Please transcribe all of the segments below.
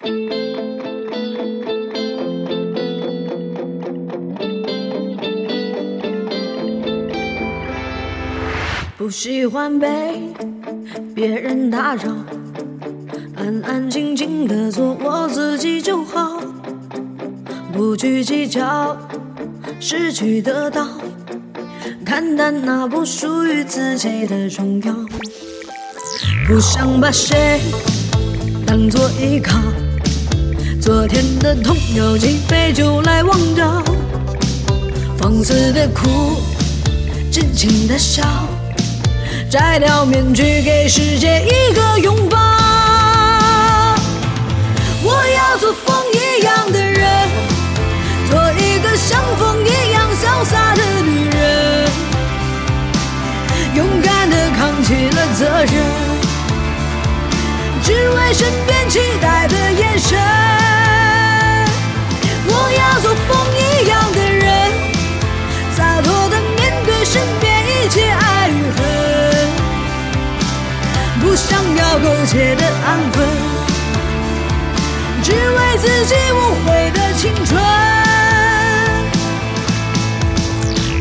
不喜欢被别人打扰，安安静静的做我自己就好，不去计较失去得到，看淡那不属于自己的重要，不想把谁当作依靠，昨天的痛有几杯酒来忘掉，放肆的哭，尽情的笑。摘掉面具，给世界一个拥抱。我要做风一样的人，做一个像风一样潇洒的女人，勇敢的扛起了责任，只为身苟且的安分，只为自己无悔的青春。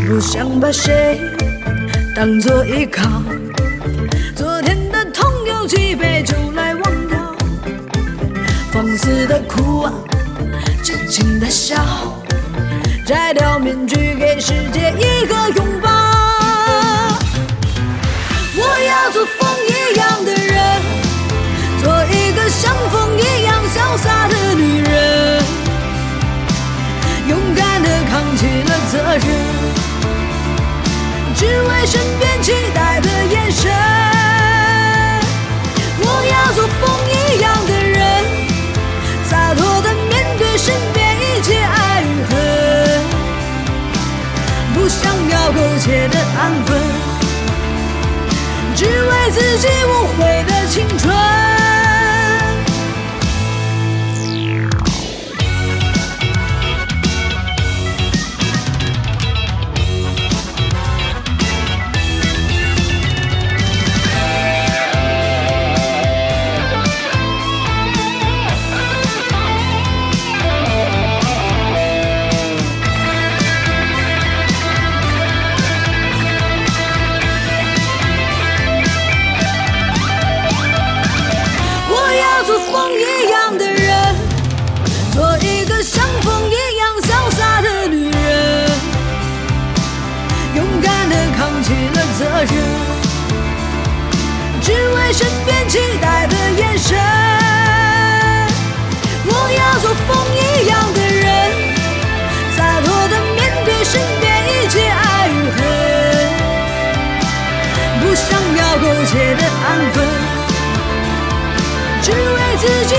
不想把谁当作依靠，昨天的痛有几杯酒来忘掉。放肆的哭啊，尽情的笑，摘掉面具，给世起了责任，只为身边期待的眼神。我要做风一样的人，洒脱的面对身边一切爱与恨，不想要苟且的安分。只为自己无悔的青春。像风一样潇洒的女人，勇敢的扛起了责任，只为身边期待的眼神。我要做风一样的人，洒脱的面对身边一切爱与恨，不想要苟且的安分。只为自己